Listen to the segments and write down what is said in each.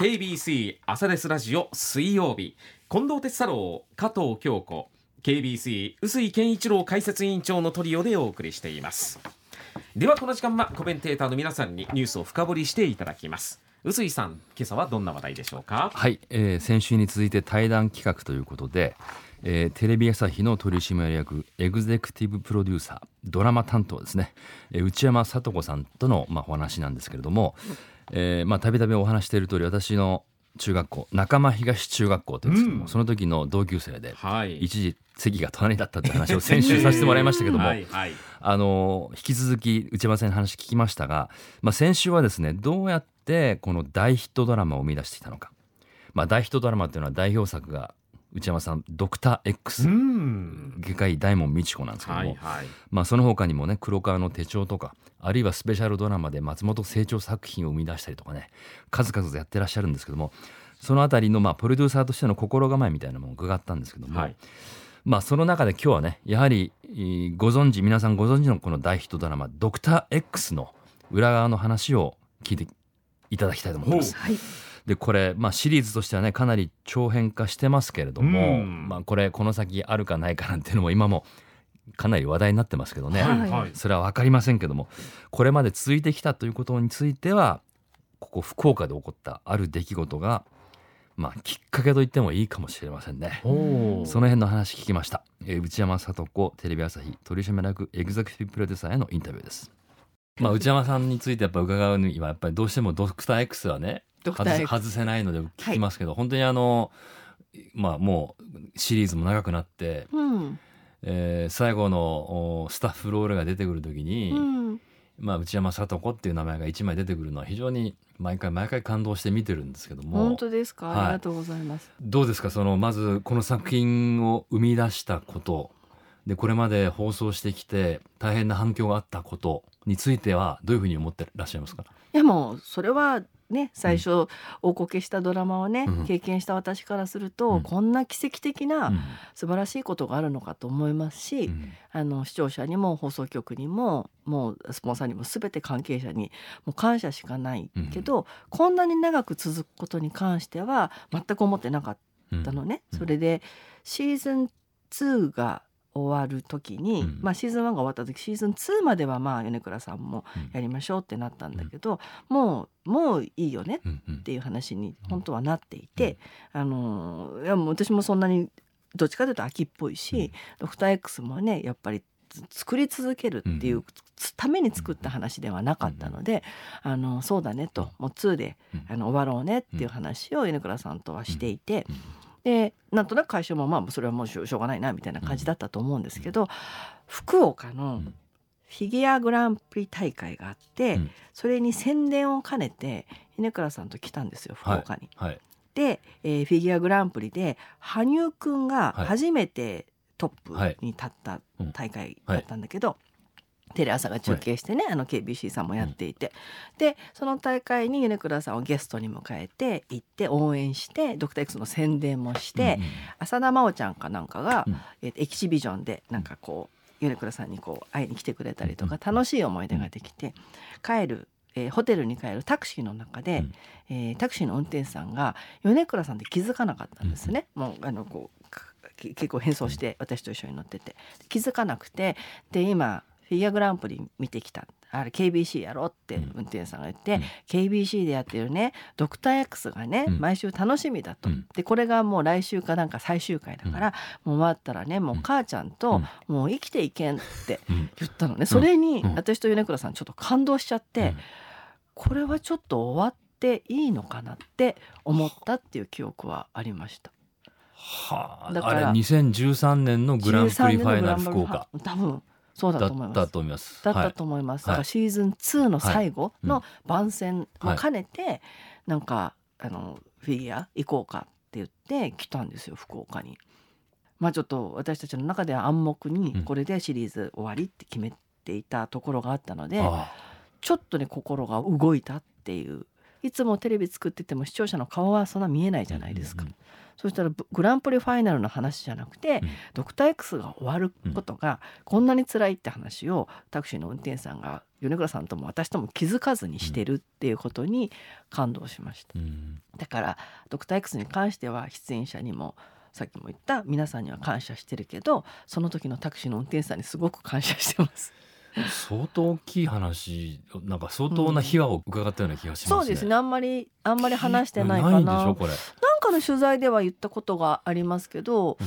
KBC 朝ですラジオ水曜日。近藤哲太郎加藤京子。KBC 臼井健一郎解説委員長のトリオでお送りしています。ではこの時間はコメンテーターの皆さんにニュースを深掘りしていただきます。臼井さん今朝はどんな話題でしょうか？はい、えー先週に続いて対談企画ということで、えーテレビ朝日の取締役エグゼクティブプロデューサードラマ担当ですね、えー内山聡子さんとの、まあ、お話なんですけれどもえーまあたびたびお話している通り私の中学校仲間東中学校というんですけども、うん。その時の同級生ではい。一時席が隣だったって話を 先週させてもらいましたけども、はいはい。あの引き続き内山さんに話聞きましたが、まあ、先週はですねどうやってこの大ヒットドラマを生み出してきたのか、まあ、大ヒットドラマっていうのは代表作が内山さん「ドクター X うん。外科医大門未知子なんですけども、はいはい。まあ、その他にもね黒川の手帳とかあるいはスペシャルドラマで松本清張作品を生み出したりとかね数々やってらっしゃるんですけどもそのあたりのまあプロデューサーとしての心構えみたいなものを伺ったんですけども、はい。まあその中で今日はねやはりえーご存知皆さんご存知のこの大ヒットドラマ「ドクター X の裏側の話を聞いていただきたいと思います。はい。でこれ、まあ、シリーズとしてはねかなり長編化してますけれども、うん。まあ、これこの先あるかないかなんていうのも今もかなり話題になってますけどね、はい。それは分かりませんけどもこれまで続いてきたということについてはここ福岡で起こったある出来事が、まあ、きっかけと言ってもいいかもしれませんね。その辺の話聞きました、えー内山聡子テレビ朝日取締役エグゼクティブプロデューサーへのインタビューです。まあ、内山さんについてやっぱ伺うにはやっぱりどうしてもドクター X はねドクター外せ X 外せないので聞きますけど、本当にあのまあもうシリーズも長くなって、うん。えー最後のおスタッフロールが出てくる時に、うん。まあ、内山聡子っていう名前が一枚出てくるのは非常に毎回毎回感動して見てるんですけども本当ですか？はいありがとうございます。どうですか？そのまずこの作品を生み出したことでこれまで放送してきて大変な反響があったことについてはどういうふうに思ってらっしゃいますか？いやもうそれはね最初大こけしたドラマをね、うん経験した私からすると、うん。こんな奇跡的うなん。素晴らしいことがあるのかと思いますし、うん。あの視聴者にも放送局にももうスポンサーにも全て関係者にもう感謝しかないけど、こんなに長く続くことに関しては全く思ってなかったのね。うん。それでシーズン2が終わる時に、うん。まあシーズン1が終わった時シーズン2まではまあ米倉さんもうん。やりましょうってなったんだけど、もうもういいよねうんうん。っていう話に本当はなっていて、あのいやもう私もそんなにどっちかというと秋っぽいし、ドクター X もねやっぱりつ作り続けるっていう、ために作った話ではなかったので、あのそうだねともう2でうん。あの終わろうねっていう話を米倉さんとはしていて、うんでなんとなく会社もまあそれはもうしょうがないなみたいな感じだったと思うんですけど、福岡のうん。フィギュアグランプリ大会があって、うん。それに宣伝を兼ねて米倉さんと来たんですよ福岡に。はい。で、えーフィギュアグランプリで羽生くんがはい。初めてトップはい。に立ったうん。大会だったんだけど、テレ朝が中継してね、あの KBC さんもやっていて、でその大会に米倉さんをゲストに迎えて行って応援してドクター X の宣伝もして、うんうん。浅田真央ちゃんかなんかが、うん。えーエキシビジョンでなんかこう米倉さんにこう会いに来てくれたりとか、楽しい思い出ができて帰る、えーホテルに帰るタクシーの中で、うん。えータクシーの運転手さんが米倉さんって気づかなかったんですね。もうあのこう結構変装して私と一緒に乗ってて。気づかなくてで今フィギュアグランプリ見てきた。あれ KBC やろってうん。運転手さんが言って、うん。KBC でやってるねドクター X がね、うん。毎週楽しみだと、うん。でこれがもう来週かなんか最終回だから、もう終わったらねもう母ちゃんと、もう生きていけんってうん。言ったのね、それにうん。私と米倉さんちょっと感動しちゃって、うん。これはちょっと終わっていいのかなって思ったっていう記憶はありました。はあだからあれ2013年のグランプリファイナル福13岡多分そうだだと思いますったと。思います。だったはいと思います。はいだからシーズン2の最後はいの番宣も兼ねて、なんかあのフィギュア行こうかって言って来たんですよ福岡に。まあちょっと私たちの中では暗黙にうんこれでシリーズ終わりって決めていたところがあったので、あちょっとね心が動いたっていういつもテレビ作ってても視聴者の顔はそんな見えないじゃないですか。うんうんそしたらブグランプリファイナルの話じゃなくて、うんドクター X が終わることがこんなに辛いって話をタクシーの運転手さんが米倉さんとも私とも気づかずにしてるっていうことに感動しました。うんだからドクター X に関しては出演者にもさっきも言った皆さんには感謝してるけどその時のタクシーの運転手さんにすごく感謝してます。相当大きい話なんか相当な秘話を伺ったような気がしますね。そうですね。あんまりあんまり話してないかな。いんな。でしょこれ。なんかの取材では言ったことがありますけど、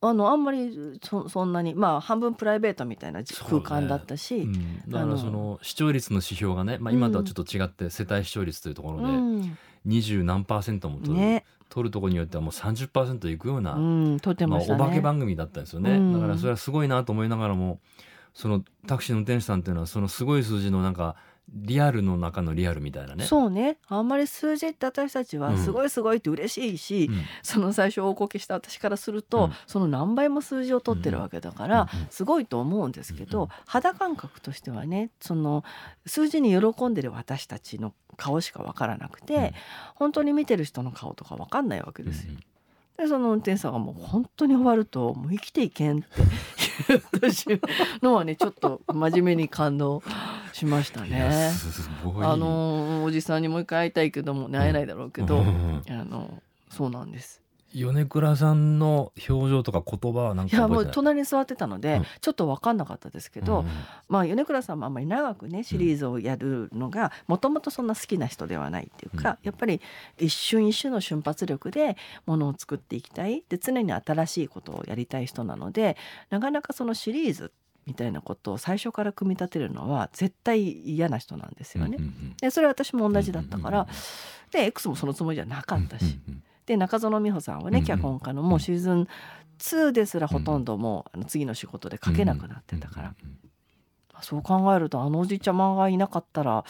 あのあんまりそそんなにまあ半分プライベートみたいな空間だったし、うん、だからその視聴率の指標がね、まあ、今とはちょっと違って世帯視聴率というところでうん。二十何パーセントも取る、ね、取るところによってはもう30%いくような、うん、撮ってまあ、ましたね。お化け番組だったんですよね、うん。だからそれはすごいなと思いながらもそのタクシーの運転手さんっていうのはそのすごい数字のなんかリアルの中のリアルみたいなね。そうね。あんまり数字って私たちはうん。すごいすごいって嬉しいし、うん。その最初大こけした私からすると、うん。その何倍も数字を取ってるわけだから、すごいと思うんですけど、肌感覚としてはねその数字に喜んでる私たちの顔しかわからなくて、うん。本当に見てる人の顔とかわかんないわけうんですよ。でその運転手さんがもう本当に終わるともう生きていけんって言ったのはねちょっと真面目に感動しましたね。あのおじさんにもう一回会いたいけどもね会えないだろうけど、うんうんあのそうなんです。米倉さんの表情とか言葉はなんい？やもう隣に座ってたので、うん。ちょっと分かんなかったですけど、うんまあ米倉さんもあんまり長くねシリーズをやるのがもともとそんな好きな人ではないっていうか、やっぱり一瞬一瞬の瞬発力でものを作っていきたい。で常に新しいことをやりたい人なのでなかなかそのシリーズみたいなことを最初から組み立てるのは絶対嫌な人なんですよね。うんうんでそれは私も同じだったから、うんうんで X もそのつもりじゃなかったし、うんうんで中園美穂さんはね、脚本家のもうシーズン2ですらほとんどもう、あの次の仕事で書けなくなってたから、そう考えるとあのおじいちゃまがいなかったら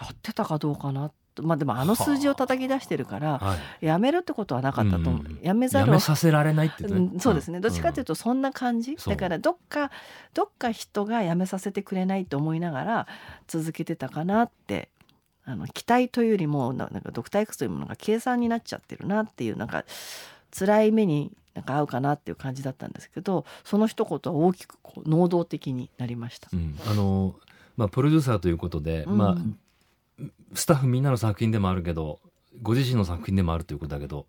やってたかどうかなと。まあでもあの数字を叩き出してるからはい。やめるってことはなかったと思う、うんうんやめざるをやめさせられないってね。うんそうですね。どっちかというとそんな感じ、そう。だからどっかどっか人がやめさせてくれないと思いながら続けてたかなってあの期待というよりもななんかドクター X というものが計算になっちゃってるなっていうなんか辛い目になんか合うかなっていう感じだったんですけどその一言は大きくこう能動的になりました。うんあのまあプロデューサーということで、うんまあスタッフみんなの作品でもあるけどご自身の作品でもあるということだけど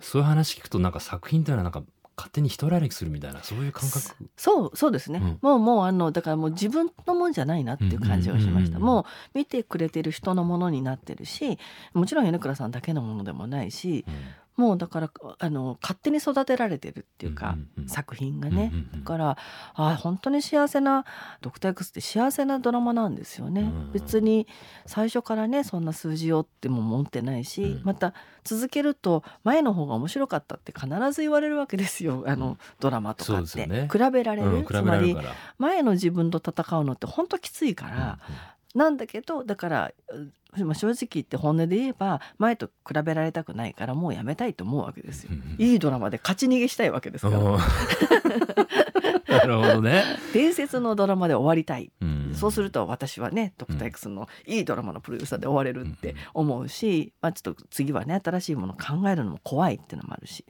そういう話聞くとなんか作品というのはなんか勝手に一人歩きするみたいなそういう感覚。そうそうですね、うん。もうもうあのだからもう自分のもんじゃないなっていう感じがしました、もう見てくれてる人のものになってるしもちろん米倉さんだけのものでもないしもうだからあの勝手に育てられてるっていうか、作品がね、だからあ本当に幸せな「ドクター X」って幸せなドラマなんですよね、うん。別に最初からねそんな数字をっても思ってないし、うん。また続けると前の方が面白かったって必ず言われるわけですよ。あのドラマとかって、ね。比べられる、うん、つまり前の自分と戦うのって本当きついから、なんだけどだから正直言って本音で言えば前と比べられたくないからもうやめたいと思うわけですよ。いいドラマで勝ち逃げしたいわけですから、うん なるほどね、伝説のドラマで終わりたい、うん。そうすると私はね「ドクター X のいいドラマのプロデューサーで終われるって思うし、まあ、ちょっと次はね新しいものを考えるのも怖いっていうのもあるし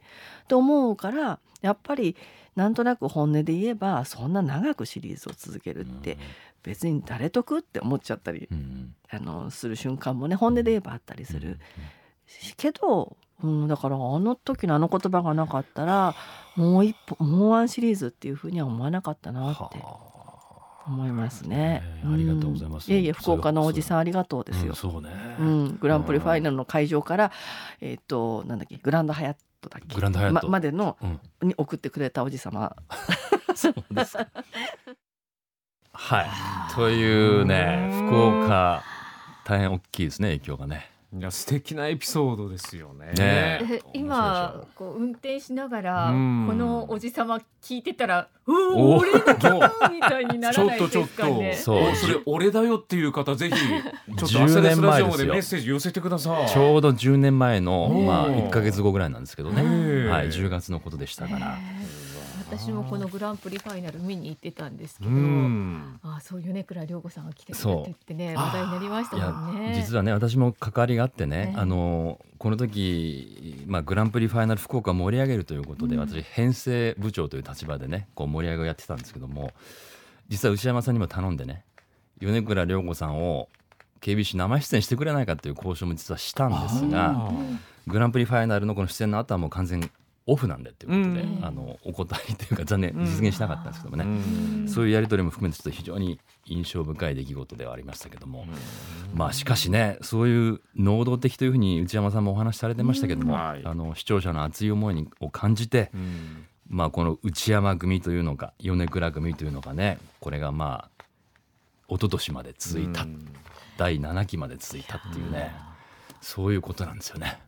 と思うからやっぱりなんとなく本音で言えばそんな長くシリーズを続けるって別に誰得って思っちゃったりうん。うんあのする瞬間もね本音で言えばあったりする。けど、うん、だからあの時のあの言葉がなかったらもう一歩もうワンシリーズっていうふうには思わなかったなっては思いますね。ねありがとうございます。ん。いえいえ福岡のおじさんありがとうあですよ。うんそうね、うん、グランプリファイナルの会場から、えっ、となんだっけグランドハヤットだっけ？グランドハヤット。ままでのうん。に送ってくれたおじさま そうですか。はい。というね、うん福岡大変大きいですね影響がね。いや素敵なエピソードですよね。ねええ今こう運転しながらうんこのおじさま聞いてたら「う俺だけだ!」みたいになちょっらないで とちょっと、すかね。そうおそれ俺だよっていう方ぜひ ちょっと10アセレスラジオま年前ですメッセージ寄せてください。ちょうど10年前のまあ1ヶ月後ぐらいなんですけどね。はい、10月のことでしたから。私もこのグランプリファイナル見に行ってたんですけうど、ん。あそう米倉涼子さんが来てくれそうてってね話題になりましたもんね。実はね私も関わりがあってね、ね。あのこの時、まあ、グランプリファイナル福岡を盛り上げるということで、うん。私編成部長という立場でねこう盛り上げをやってたんですけども実は内山さんにも頼んでね米倉涼子さんを KBC 生出演してくれないかという交渉も実はしたんですがあグランプリファイナルのこの出演の後はもう完全オフなんでということで、うん。あのお断りというか残念実現しなかったんですけどもね、うん。そういうやり取りも含めてちょっと非常に印象深い出来事ではありましたけども、まあしかしねそういう能動的というふうに内山さんもお話しされてましたけども、あの視聴者の熱い思いにを感じて、うん。まあ、この内山組というのか米倉組というのかねこれがまあ一昨年まで続いた、うん。第7期まで続いたっていうねそういうことなんですよね。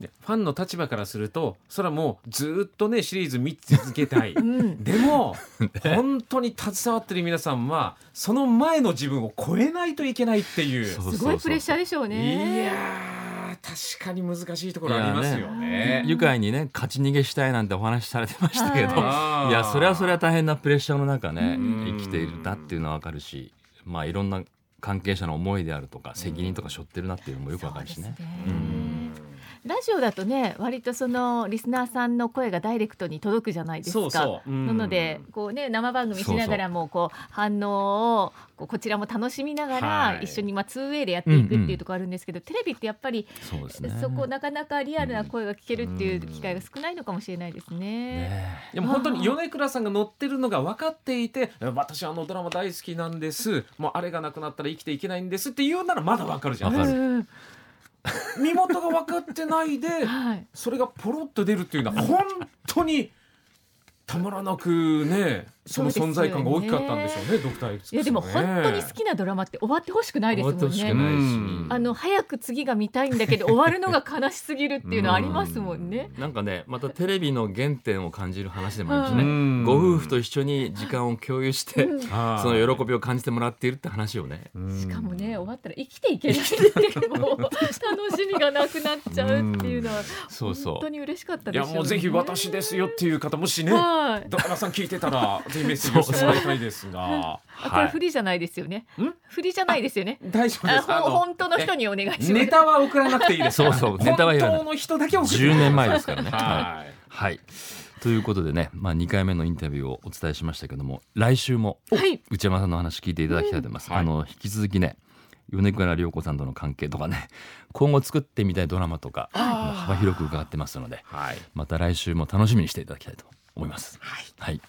でファンの立場からするとそれはもうずっとねシリーズ見続けたい。うん。でも 本当に携わってる皆さんはその前の自分を超えないといけないっていう。すごいプレッシャーでしょういね。やー確かに難しいところありますよね。愉快にね勝ち逃げしたいなんてお話しされてましたけど、いやそれはそれは大変なプレッシャーの中ねうん。生きていたっていうのは分かるしまあいろんな関係者の思いであるとか責任とか背負ってるなっていうのもよく分かるしね。うんラジオだとね割とそのリスナーさんの声がダイレクトに届くじゃないですか。そうそう。うん。なのでこうね生番組しながらもこう反応をこうこちらも楽しみながはい。ら一緒にまあ 2way でやっていくっていうところあるんですけど、テレビってやっぱりそうですね。そこなかなかリアルな声が聞けるっていう機会が少ないのかもしれないですね。ねでも本当に米倉さんが乗ってるのが分かっていて私あのドラマ大好きなんです。もうあれがなくなったら生きていけないんですって言うならまだ分かるじゃんわか。るうん身元が分かってないで はい。それがポロッと出るっていうのは本当にたまらなくねその存在感が大きかったんでしょうねドクター X いやでも本当に好きなドラマって終わってほしくないですもん終わってほしくね。ないしうんあの早く次が見たいんだけど終わるのが悲しすぎるっていうのはありますもんね。なんかねまたテレビの原点を感じる話でもあるしね。うん。ご夫婦と一緒に時間を共有して その喜びを感じてもらっているって話をね。うん。しかもね終わったら生きていけないっていうもう楽しみがなくなっちゃうっていうのはそうそう。本当に嬉しかったいでしょうね。やもうぜひ私ですよっていう方もしねはい。ドラマさん聞いてたら ぜひメッセージをしてもらいたいですが。あこれ振りじゃないですよね。ん？振りじゃないですよね。大丈夫であす本当の人にお願いします。ネタは送らなくていいですそうそうネタは本当の人だけ送って10年前ですからね。はい。はい。ということでね、まあ、2回目のインタビューをお伝えしましたけども来週もはい。内山さんの話聞いていただきたいと思います。うん。はい。あの引き続きね米倉涼子さんとの関係とかね今後作ってみたいドラマとか幅広く伺ってますのではい。また来週も楽しみにしていただきたいと思います。はい。はい